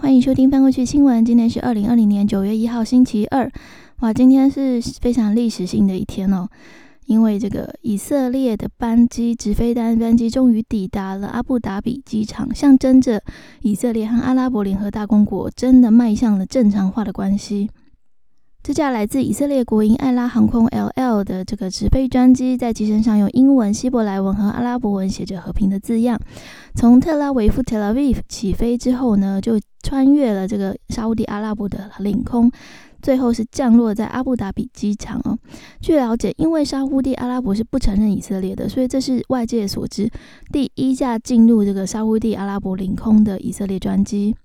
欢迎收听翻过去新闻。今天是二零二零年九月一号，星期二。哇，今天是非常历史性的一天哦，因为这个以色列的班机直飞单班机终于抵达了阿布达比机场，象征着以色列和阿拉伯联合大公国真的迈向了正常化的关系。这架来自以色列国营艾拉航空 （LL） 的这个直飞专机，在机身上用英文、希伯来文和阿拉伯文写着“和平”的字样。从特拉维夫 （Tel Aviv） 起飞之后呢，就穿越了这个沙地阿拉伯的领空，最后是降落在阿布达比机场哦。据了解，因为沙地阿拉伯是不承认以色列的，所以这是外界所知第一架进入这个沙地阿拉伯领空的以色列专机。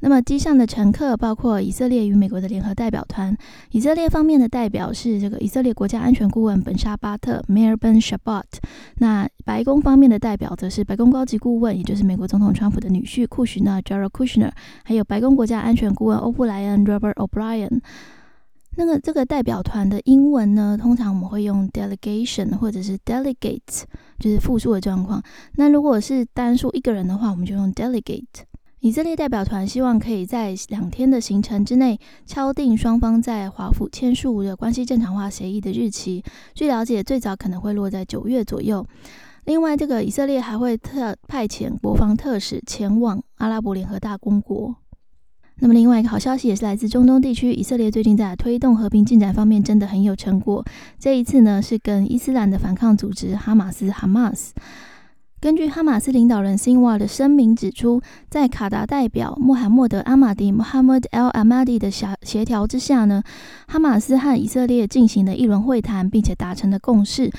那么机上的乘客包括以色列与美国的联合代表团。以色列方面的代表是这个以色列国家安全顾问本沙巴特 （Meir Ben Shabbat）。那白宫方面的代表则是白宫高级顾问，也就是美国总统川普的女婿库什纳 （Jared Kushner），还有白宫国家安全顾问欧布莱恩 （Robert O'Brien）。那个这个代表团的英文呢，通常我们会用 delegation 或者是 delegate，就是复数的状况。那如果是单数一个人的话，我们就用 delegate。以色列代表团希望可以在两天的行程之内敲定双方在华府签署的关系正常化协议的日期。据了解，最早可能会落在九月左右。另外，这个以色列还会特派遣国防特使前往阿拉伯联合大公国。那么，另外一个好消息也是来自中东地区，以色列最近在推动和平进展方面真的很有成果。这一次呢，是跟伊斯兰的反抗组织哈马斯 （Hamas）。根据哈马斯领导人辛瓦的声明指出，在卡达代表穆罕默德·阿马迪 （Muhammad al Amadi） 的协协调之下呢，哈马斯和以色列进行了一轮会谈，并且达成了共识，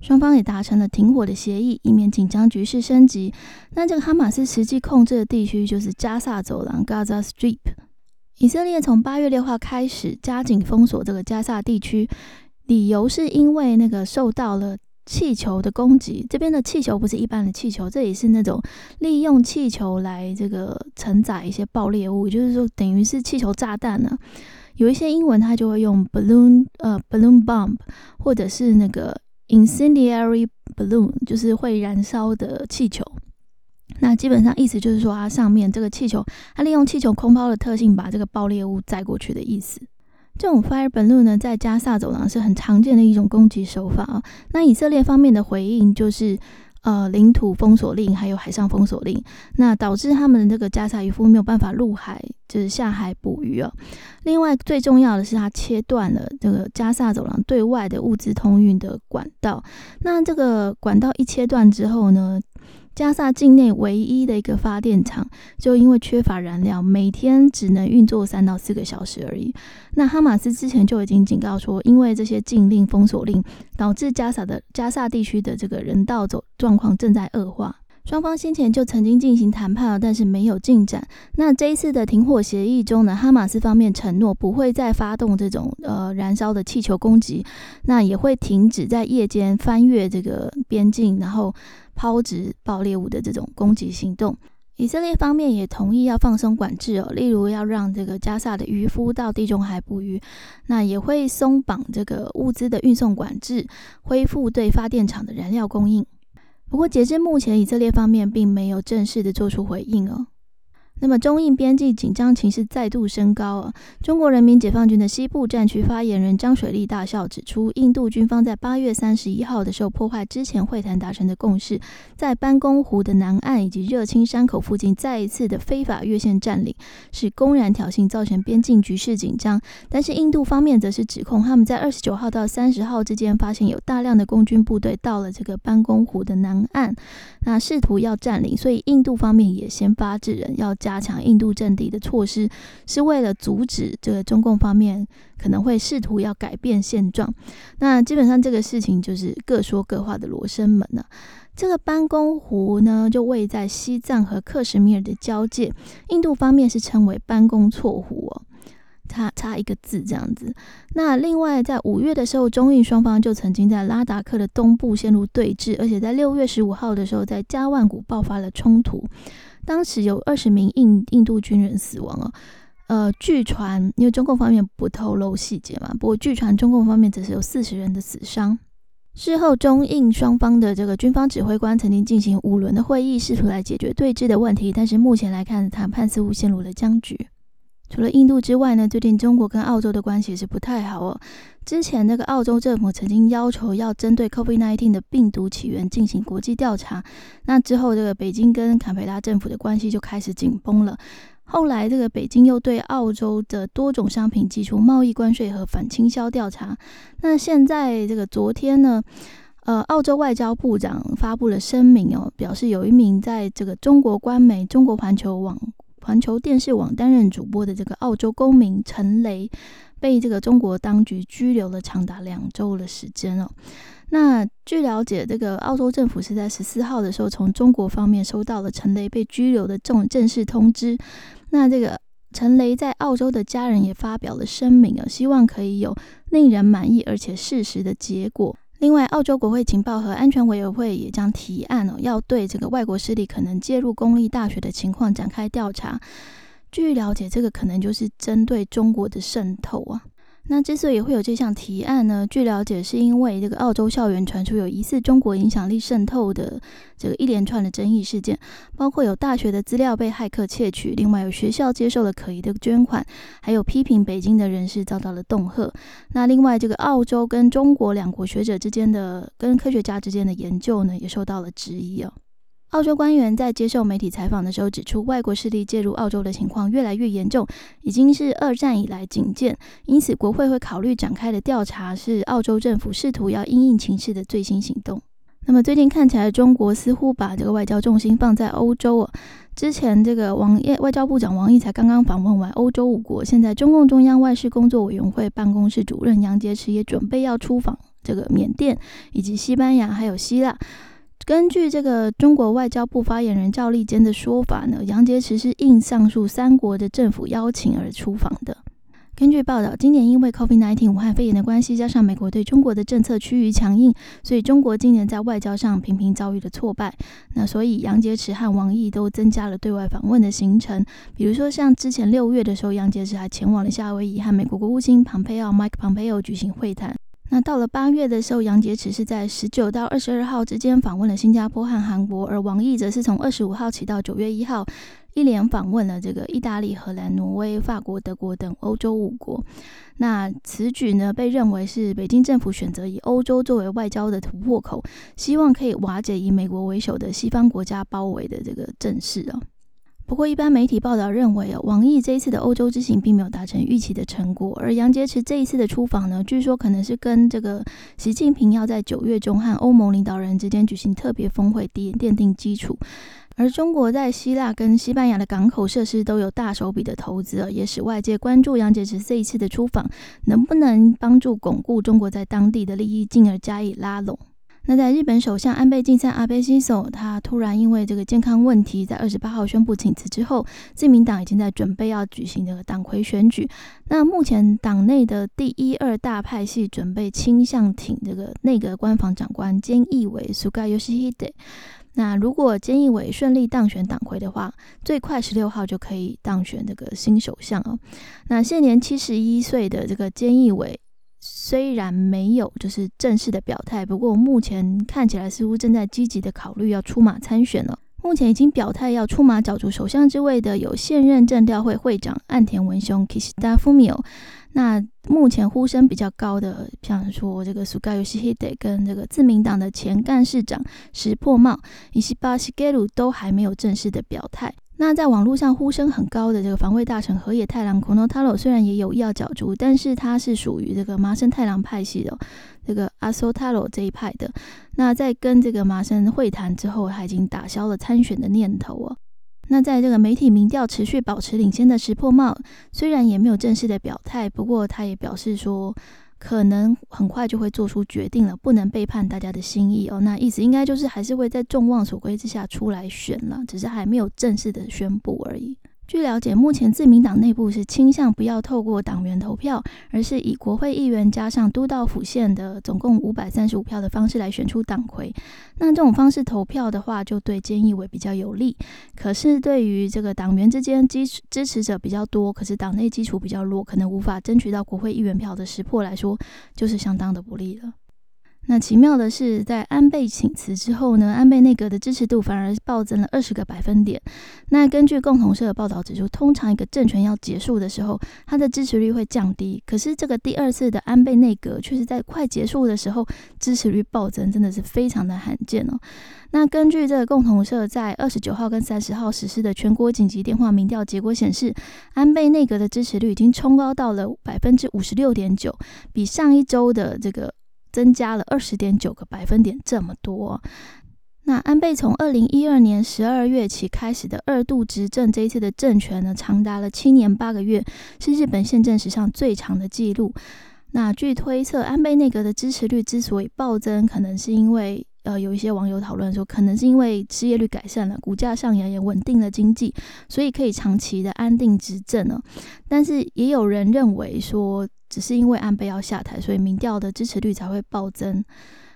双方也达成了停火的协议，以免紧张局势升级。那这个哈马斯实际控制的地区就是加萨走廊 （Gaza Strip）。以色列从八月六号开始加紧封锁这个加萨地区，理由是因为那个受到了。气球的攻击，这边的气球不是一般的气球，这也是那种利用气球来这个承载一些爆裂物，就是说等于是气球炸弹呢。有一些英文它就会用 balloon，呃，balloon bomb，或者是那个 incendiary balloon，就是会燃烧的气球。那基本上意思就是说，它上面这个气球，它利用气球空抛的特性，把这个爆裂物载过去的意思。这种 fire balloon 呢，在加萨走廊是很常见的一种攻击手法啊。那以色列方面的回应就是，呃，领土封锁令还有海上封锁令，那导致他们的这个加萨渔夫没有办法入海，就是下海捕鱼啊。另外，最重要的是，它切断了这个加萨走廊对外的物资通运的管道。那这个管道一切断之后呢？加萨境内唯一的一个发电厂，就因为缺乏燃料，每天只能运作三到四个小时而已。那哈马斯之前就已经警告说，因为这些禁令、封锁令，导致加萨的加萨地区的这个人道走状况正在恶化。双方先前就曾经进行谈判了，但是没有进展。那这一次的停火协议中呢，哈马斯方面承诺不会再发动这种呃燃烧的气球攻击，那也会停止在夜间翻越这个边境，然后抛掷爆裂物的这种攻击行动。以色列方面也同意要放松管制哦，例如要让这个加萨的渔夫到地中海捕鱼，那也会松绑这个物资的运送管制，恢复对发电厂的燃料供应。不过，截至目前，以色列方面并没有正式的做出回应哦。那么，中印边境紧张情势再度升高啊！中国人民解放军的西部战区发言人张水利大校指出，印度军方在八月三十一号的时候破坏之前会谈达成的共识，在班公湖的南岸以及热青山口附近再一次的非法越线占领，是公然挑衅，造成边境局势紧张。但是，印度方面则是指控他们在二十九号到三十号之间发现有大量的共军部队到了这个班公湖的南岸，那试图要占领，所以印度方面也先发制人，要加。加强印度阵地的措施，是为了阻止这个中共方面可能会试图要改变现状。那基本上这个事情就是各说各话的罗生门了。这个班公湖呢，就位在西藏和克什米尔的交界，印度方面是称为班公错湖哦，差差一个字这样子。那另外在五月的时候，中印双方就曾经在拉达克的东部陷入对峙，而且在六月十五号的时候，在加万古爆发了冲突。当时有二十名印印度军人死亡哦，呃，据传，因为中共方面不透露细节嘛，不过据传中共方面则是有四十人的死伤。事后，中印双方的这个军方指挥官曾经进行五轮的会议，试图来解决对峙的问题。但是目前来看，谈判似乎陷入了僵局。除了印度之外呢，最近中国跟澳洲的关系是不太好哦。之前那个澳洲政府曾经要求要针对 COVID-19 的病毒起源进行国际调查，那之后这个北京跟坎培拉政府的关系就开始紧绷了。后来，这个北京又对澳洲的多种商品寄出贸易关税和反倾销调查。那现在，这个昨天呢，呃，澳洲外交部长发布了声明哦，表示有一名在这个中国官媒中国环球网、环球电视网担任主播的这个澳洲公民陈雷，被这个中国当局拘留了长达两周的时间哦。那据了解，这个澳洲政府是在十四号的时候从中国方面收到了陈雷被拘留的这种正式通知。那这个陈雷在澳洲的家人也发表了声明啊，希望可以有令人满意而且事实的结果。另外，澳洲国会情报和安全委员会也将提案哦，要对这个外国势力可能介入公立大学的情况展开调查。据了解，这个可能就是针对中国的渗透啊。那之所以会有这项提案呢？据了解，是因为这个澳洲校园传出有疑似中国影响力渗透的这个一连串的争议事件，包括有大学的资料被骇客窃取，另外有学校接受了可疑的捐款，还有批评北京的人士遭到了恫吓。那另外，这个澳洲跟中国两国学者之间的、跟科学家之间的研究呢，也受到了质疑哦。澳洲官员在接受媒体采访的时候指出，外国势力介入澳洲的情况越来越严重，已经是二战以来仅见。因此，国会会考虑展开的调查是澳洲政府试图要因应情势的最新行动。那么，最近看起来，中国似乎把这个外交重心放在欧洲哦。之前，这个王毅外交部长王毅才刚刚访问完欧洲五国，现在中共中央外事工作委员会办公室主任杨洁篪也准备要出访这个缅甸以及西班牙还有希腊。根据这个中国外交部发言人赵立坚的说法呢，杨洁篪是应上述三国的政府邀请而出访的。根据报道，今年因为 COVID-19 武汉肺炎的关系，加上美国对中国的政策趋于强硬，所以中国今年在外交上频频遭遇了挫败。那所以杨洁篪和王毅都增加了对外访问的行程，比如说像之前六月的时候，杨洁篪还前往了夏威夷，和美国国务卿蓬佩奥 Mike Pompeo 举行会谈。那到了八月的时候，杨洁篪是在十九到二十二号之间访问了新加坡和韩国，而王毅则是从二十五号起到九月一号，一连访问了这个意大利、荷兰、挪威、法国、德国等欧洲五国。那此举呢，被认为是北京政府选择以欧洲作为外交的突破口，希望可以瓦解以美国为首的西方国家包围的这个阵势啊。不过，一般媒体报道认为，哦，王毅这一次的欧洲之行并没有达成预期的成果，而杨洁篪这一次的出访呢，据说可能是跟这个习近平要在九月中和欧盟领导人之间举行特别峰会奠奠定基础。而中国在希腊跟西班牙的港口设施都有大手笔的投资，也使外界关注杨洁篪这一次的出访能不能帮助巩固中国在当地的利益，进而加以拉拢。那在日本首相安倍晋三阿倍晋三，他突然因为这个健康问题，在二十八号宣布请辞之后，自民党已经在准备要举行这个党魁选举。那目前党内的第一二大派系准备倾向挺这个内阁官房长官菅义伟 （Suga Yoshihide）。那如果菅义伟顺利当选党魁的话，最快十六号就可以当选这个新首相哦。那现年七十一岁的这个菅义伟。虽然没有就是正式的表态，不过目前看起来似乎正在积极的考虑要出马参选了。目前已经表态要出马角逐首相之位的有现任政调会会长岸田文雄 Kishida Fumio。那目前呼声比较高的，像说这个 Suga Yoshihide 跟这个自民党的前干事长石破茂以及巴西盖鲁都还没有正式的表态。那在网络上呼声很高的这个防卫大臣河野太郎 Kono Taro 虽然也有意要角逐，但是他是属于这个麻生太郎派系的这个 Aso Taro 这一派的。那在跟这个麻生会谈之后，他已经打消了参选的念头哦。那在这个媒体民调持续保持领先的石破茂，虽然也没有正式的表态，不过他也表示说。可能很快就会做出决定了，不能背叛大家的心意哦。那意思应该就是还是会在众望所归之下出来选了，只是还没有正式的宣布而已。据了解，目前自民党内部是倾向不要透过党员投票，而是以国会议员加上都道府县的总共五百三十五票的方式来选出党魁。那这种方式投票的话，就对菅义伟比较有利。可是对于这个党员之间支支持者比较多，可是党内基础比较弱，可能无法争取到国会议员票的识破来说，就是相当的不利了。那奇妙的是，在安倍请辞之后呢，安倍内阁的支持度反而暴增了二十个百分点。那根据共同社的报道指出，通常一个政权要结束的时候，它的支持率会降低。可是这个第二次的安倍内阁却是在快结束的时候支持率暴增，真的是非常的罕见哦。那根据这个共同社在二十九号跟三十号实施的全国紧急电话民调结果显示，安倍内阁的支持率已经冲高到了百分之五十六点九，比上一周的这个。增加了二十点九个百分点，这么多。那安倍从二零一二年十二月起开始的二度执政，这一次的政权呢，长达了七年八个月，是日本宪政史上最长的记录。那据推测，安倍内阁的支持率之所以暴增，可能是因为呃，有一些网友讨论说，可能是因为失业率改善了，股价上扬也稳定了经济，所以可以长期的安定执政呢。但是也有人认为说。只是因为安倍要下台，所以民调的支持率才会暴增，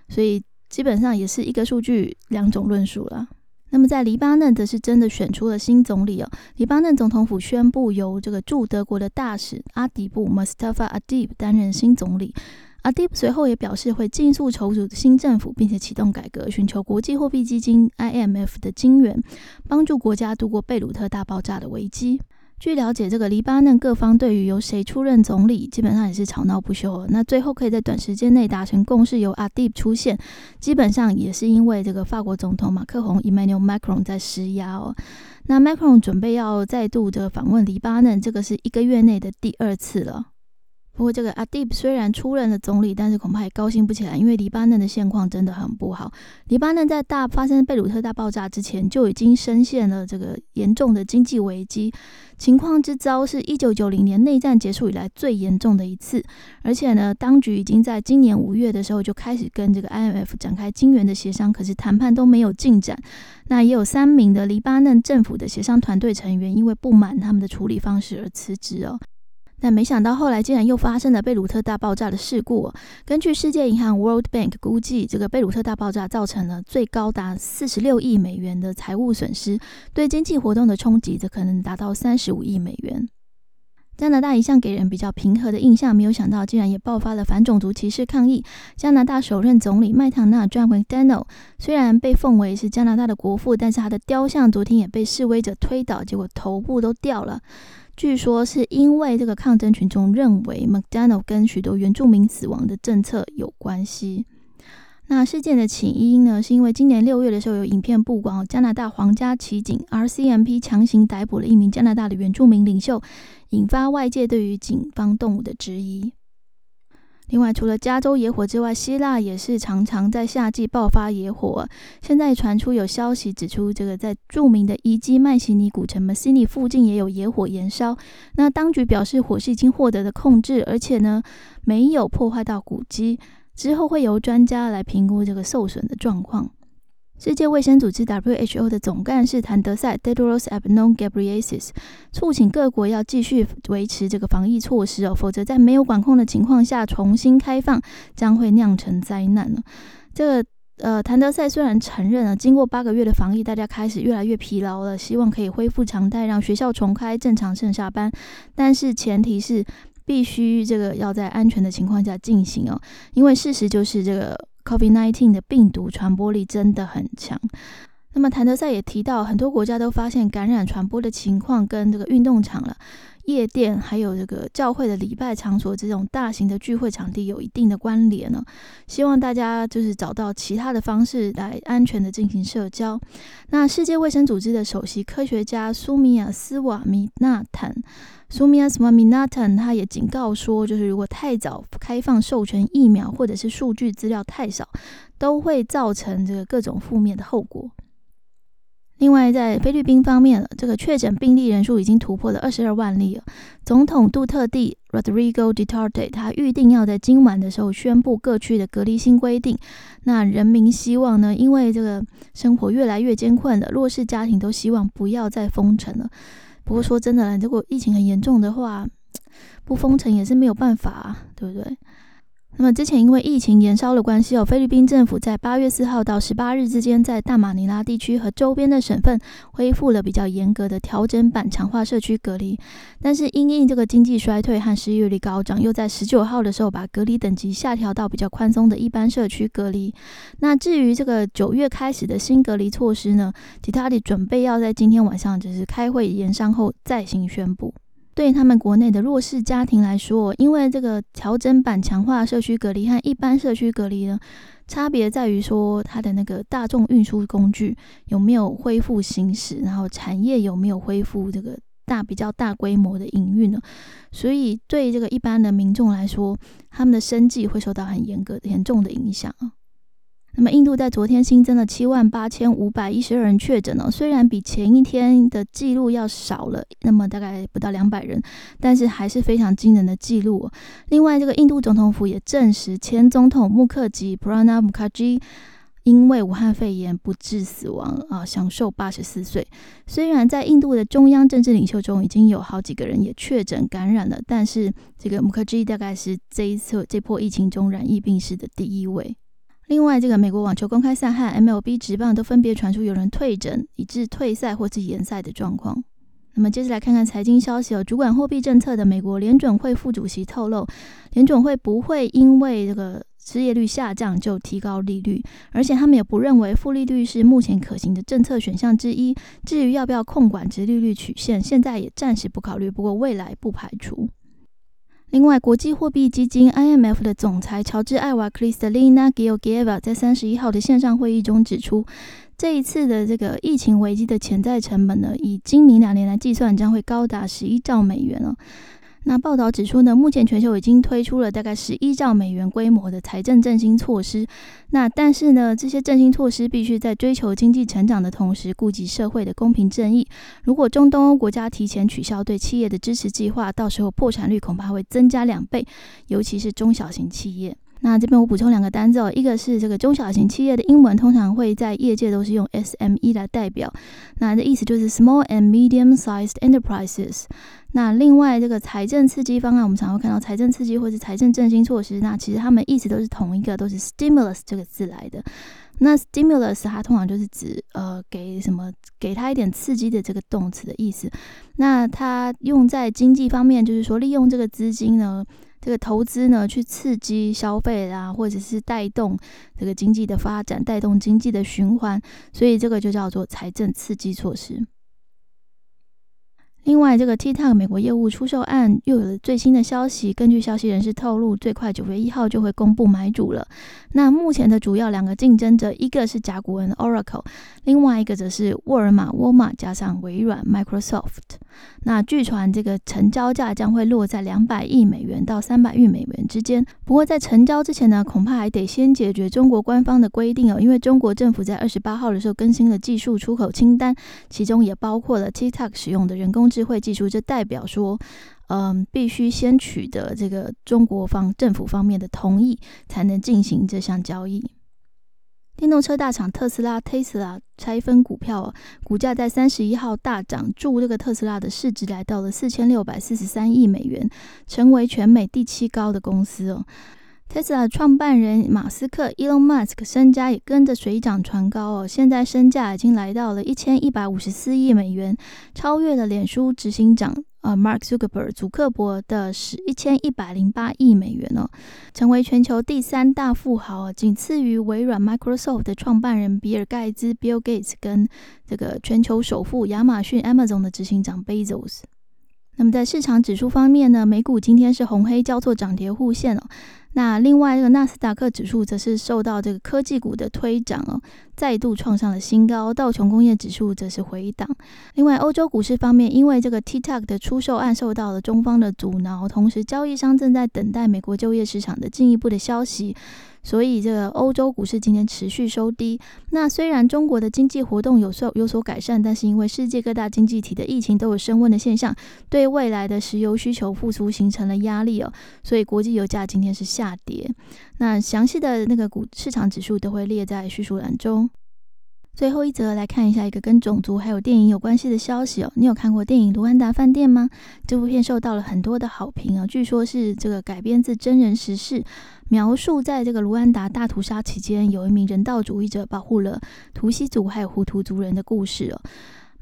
所以基本上也是一个数据两种论述了。那么在黎巴嫩则是真的选出了新总理哦，黎巴嫩总统府宣布由这个驻德国的大使阿迪布 （Mustafa Adib） 担任新总理。阿迪布随后也表示会尽速筹组新政府，并且启动改革，寻求国际货币基金 （IMF） 的金援，帮助国家度过贝鲁特大爆炸的危机。据了解，这个黎巴嫩各方对于由谁出任总理，基本上也是吵闹不休。那最后可以在短时间内达成共识，由阿蒂出现，基本上也是因为这个法国总统马克宏 （Emmanuel Macron） 在施压哦。那 Macron 准备要再度的访问黎巴嫩，这个是一个月内的第二次了。不过，这个阿蒂布虽然出任了总理，但是恐怕也高兴不起来，因为黎巴嫩的现况真的很不好。黎巴嫩在大发生贝鲁特大爆炸之前，就已经深陷了这个严重的经济危机，情况之糟是一九九零年内战结束以来最严重的一次。而且呢，当局已经在今年五月的时候就开始跟这个 IMF 展开金援的协商，可是谈判都没有进展。那也有三名的黎巴嫩政府的协商团队成员因为不满他们的处理方式而辞职哦。但没想到后来竟然又发生了贝鲁特大爆炸的事故。根据世界银行 World Bank 估计，这个贝鲁特大爆炸造成了最高达四十六亿美元的财务损失，对经济活动的冲击则可能达到三十五亿美元。加拿大一向给人比较平和的印象，没有想到竟然也爆发了反种族歧视抗议。加拿大首任总理麦唐纳 （John McDonnell） 虽然被奉为是加拿大的国父，但是他的雕像昨天也被示威者推倒，结果头部都掉了。据说是因为这个抗争群众认为 McDonald 跟许多原住民死亡的政策有关系。那事件的起因呢，是因为今年六月的时候有影片曝光，加拿大皇家骑警 RCMP 强行逮捕了一名加拿大的原住民领袖，引发外界对于警方动武的质疑。另外，除了加州野火之外，希腊也是常常在夏季爆发野火。现在传出有消息指出，这个在著名的遗迹麦西尼古城 m 西尼附近也有野火燃烧。那当局表示，火势已经获得了控制，而且呢没有破坏到古迹。之后会由专家来评估这个受损的状况。世界卫生组织 （WHO） 的总干事谭德赛 d e d r o s Adhanom Ghebreyesus） 促请各国要继续维持这个防疫措施哦，否则在没有管控的情况下重新开放，将会酿成灾难呢。这个呃，谭德赛虽然承认了，经过八个月的防疫，大家开始越来越疲劳了，希望可以恢复常态，让学校重开，正常上下班，但是前提是必须这个要在安全的情况下进行哦，因为事实就是这个。COVID-19 的病毒传播力真的很强。那么，谭德赛也提到，很多国家都发现感染传播的情况跟这个运动场了、夜店，还有这个教会的礼拜场所这种大型的聚会场地有一定的关联呢。希望大家就是找到其他的方式来安全的进行社交。那世界卫生组织的首席科学家苏米亚斯瓦米纳坦。苏米亚斯瓦米纳坦他也警告说，就是如果太早开放授权疫苗，或者是数据资料太少，都会造成这个各种负面的后果。另外，在菲律宾方面，这个确诊病例人数已经突破了二十二万例了。总统杜特地 （Rodrigo Duterte） 他预定要在今晚的时候宣布各区的隔离新规定。那人民希望呢？因为这个生活越来越艰困了，弱势家庭都希望不要再封城了。不过说真的，如果疫情很严重的话，不封城也是没有办法，对不对？那么之前因为疫情延烧的关系，哦，菲律宾政府在八月四号到十八日之间，在大马尼拉地区和周边的省份恢复了比较严格的调整版强化社区隔离。但是因应这个经济衰退和失业率高涨，又在十九号的时候把隔离等级下调到比较宽松的一般社区隔离。那至于这个九月开始的新隔离措施呢，吉塔里准备要在今天晚上就是开会研商后再行宣布。对他们国内的弱势家庭来说，因为这个调整版强化社区隔离和一般社区隔离呢，差别在于说它的那个大众运输工具有没有恢复行驶，然后产业有没有恢复这个大比较大规模的营运呢？所以对这个一般的民众来说，他们的生计会受到很严格、严重的影响啊。那么，印度在昨天新增了七万八千五百一十二人确诊哦，虽然比前一天的记录要少了，那么大概不到两百人，但是还是非常惊人的记录。另外，这个印度总统府也证实，前总统穆克吉 （Pranab Mukherjee） 因为武汉肺炎不治死亡啊，享受八十四岁。虽然在印度的中央政治领袖中已经有好几个人也确诊感染了，但是这个穆克吉大概是这一次这波疫情中染疫病逝的第一位。另外，这个美国网球公开赛和 MLB 职棒都分别传出有人退诊，以致退赛或是延赛的状况。那么，接着来看看财经消息哦。主管货币政策的美国联准会副主席透露，联准会不会因为这个失业率下降就提高利率，而且他们也不认为负利率是目前可行的政策选项之一。至于要不要控管值利率曲线，现在也暂时不考虑，不过未来不排除。另外，国际货币基金 IMF 的总裁乔治·艾瓦克里斯 （Lina Georgieva） 在三十一号的线上会议中指出，这一次的这个疫情危机的潜在成本呢，以今明两年来计算，将会高达十一兆美元了。那报道指出呢，目前全球已经推出了大概十一兆美元规模的财政振兴措施。那但是呢，这些振兴措施必须在追求经济成长的同时，顾及社会的公平正义。如果中东欧国家提前取消对企业的支持计划，到时候破产率恐怕会增加两倍，尤其是中小型企业。那这边我补充两个单字哦，一个是这个中小型企业的英文，通常会在业界都是用 SME 来代表，那这意思就是 Small and Medium-sized Enterprises。那另外这个财政刺激方案，我们常会看到财政刺激或是财政振兴措施，那其实它们意思都是同一个，都是 Stimulus 这个字来的。那 Stimulus 它通常就是指呃给什么给它一点刺激的这个动词的意思。那它用在经济方面，就是说利用这个资金呢。这个投资呢，去刺激消费啊，或者是带动这个经济的发展，带动经济的循环，所以这个就叫做财政刺激措施。另外，这个 TikTok 美国业务出售案又有了最新的消息。根据消息人士透露，最快九月一号就会公布买主了。那目前的主要两个竞争者，一个是甲骨文 Oracle，另外一个则是沃尔玛沃尔玛加上微软 Microsoft。那据传这个成交价将会落在两百亿美元到三百亿美元之间。不过在成交之前呢，恐怕还得先解决中国官方的规定哦，因为中国政府在二十八号的时候更新了技术出口清单，其中也包括了 TikTok 使用的人工智慧技术，这代表说，嗯，必须先取得这个中国方政府方面的同意，才能进行这项交易。电动车大厂特斯拉 （Tesla） 拆分股票，股价在三十一号大涨，助这个特斯拉的市值来到了四千六百四十三亿美元，成为全美第七高的公司哦。Tesla 创办人马斯克 （Elon Musk） 身家也跟着水涨船高哦，现在身价已经来到了一千一百五十四亿美元，超越了脸书执行长啊 Mark Zuckerberg 祖克伯的是一千一百零八亿美元哦，成为全球第三大富豪，仅次于微软 Microsoft 的创办人比尔盖茨 Bill Gates 跟这个全球首富亚马逊 Amazon 的执行长 Bezos。那么在市场指数方面呢，美股今天是红黑交错，涨跌互现哦。那另外，这个纳斯达克指数则是受到这个科技股的推涨哦，再度创上了新高。道琼工业指数则是回档。另外，欧洲股市方面，因为这个 TikTok 的出售案受到了中方的阻挠，同时交易商正在等待美国就业市场的进一步的消息。所以，这个欧洲股市今天持续收低。那虽然中国的经济活动有所有所改善，但是因为世界各大经济体的疫情都有升温的现象，对未来的石油需求复苏形成了压力哦。所以，国际油价今天是下大跌。那详细的那个股市场指数都会列在叙述栏中。最后一则来看一下一个跟种族还有电影有关系的消息哦。你有看过电影《卢安达饭店》吗？这部片受到了很多的好评啊，据说是这个改编自真人实事，描述在这个卢安达大屠杀期间，有一名人道主义者保护了图西族还有胡图族人的故事哦。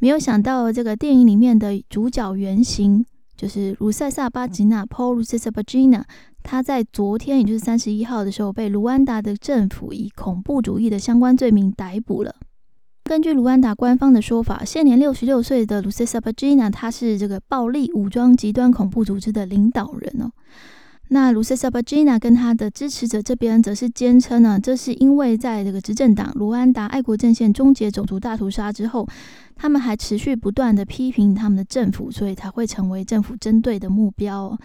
没有想到这个电影里面的主角原型就是卢塞萨巴吉娜 （Paul Rusesabagina），他在昨天也就是三十一号的时候被卢安达的政府以恐怖主义的相关罪名逮捕了。根据卢安达官方的说法，现年六十六岁的 Lucesa Bagina，他是这个暴力武装极端恐怖组织的领导人哦。那 Lucesa Bagina 跟他的支持者这边则是坚称呢，这是因为在这个执政党卢安达爱国阵线终结种族大屠杀之后，他们还持续不断的批评他们的政府，所以才会成为政府针对的目标。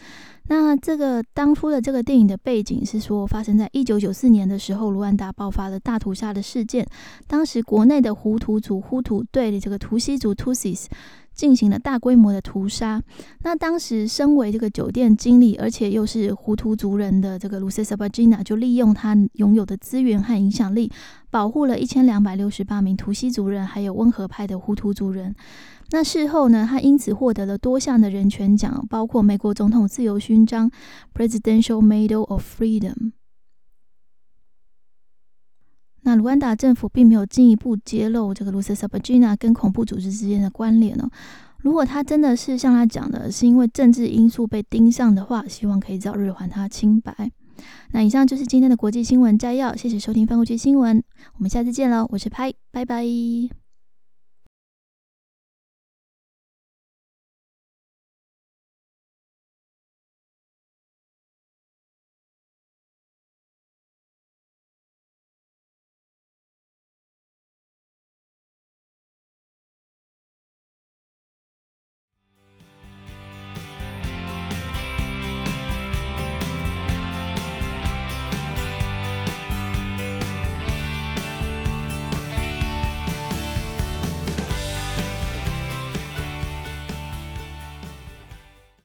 那这个当初的这个电影的背景是说，发生在一九九四年的时候，卢安达爆发了大屠杀的事件。当时国内的胡图族呼图对这个图西族 Tutsis 进行了大规模的屠杀。那当时身为这个酒店经理，而且又是胡图族人的这个 Lucesa Bagina，就利用他拥有的资源和影响力，保护了一千两百六十八名图西族人，还有温和派的胡图族人。那事后呢，他因此获得了多项的人权奖，包括美国总统自由勋章 （Presidential Medal of Freedom）。那卢安达政府并没有进一步揭露这个卢塞萨巴吉纳跟恐怖组织之间的关联哦。如果他真的是像他讲的，是因为政治因素被盯上的话，希望可以早日还他清白。那以上就是今天的国际新闻摘要，谢谢收听翻过去新闻，我们下次见喽，我是拍，拜拜。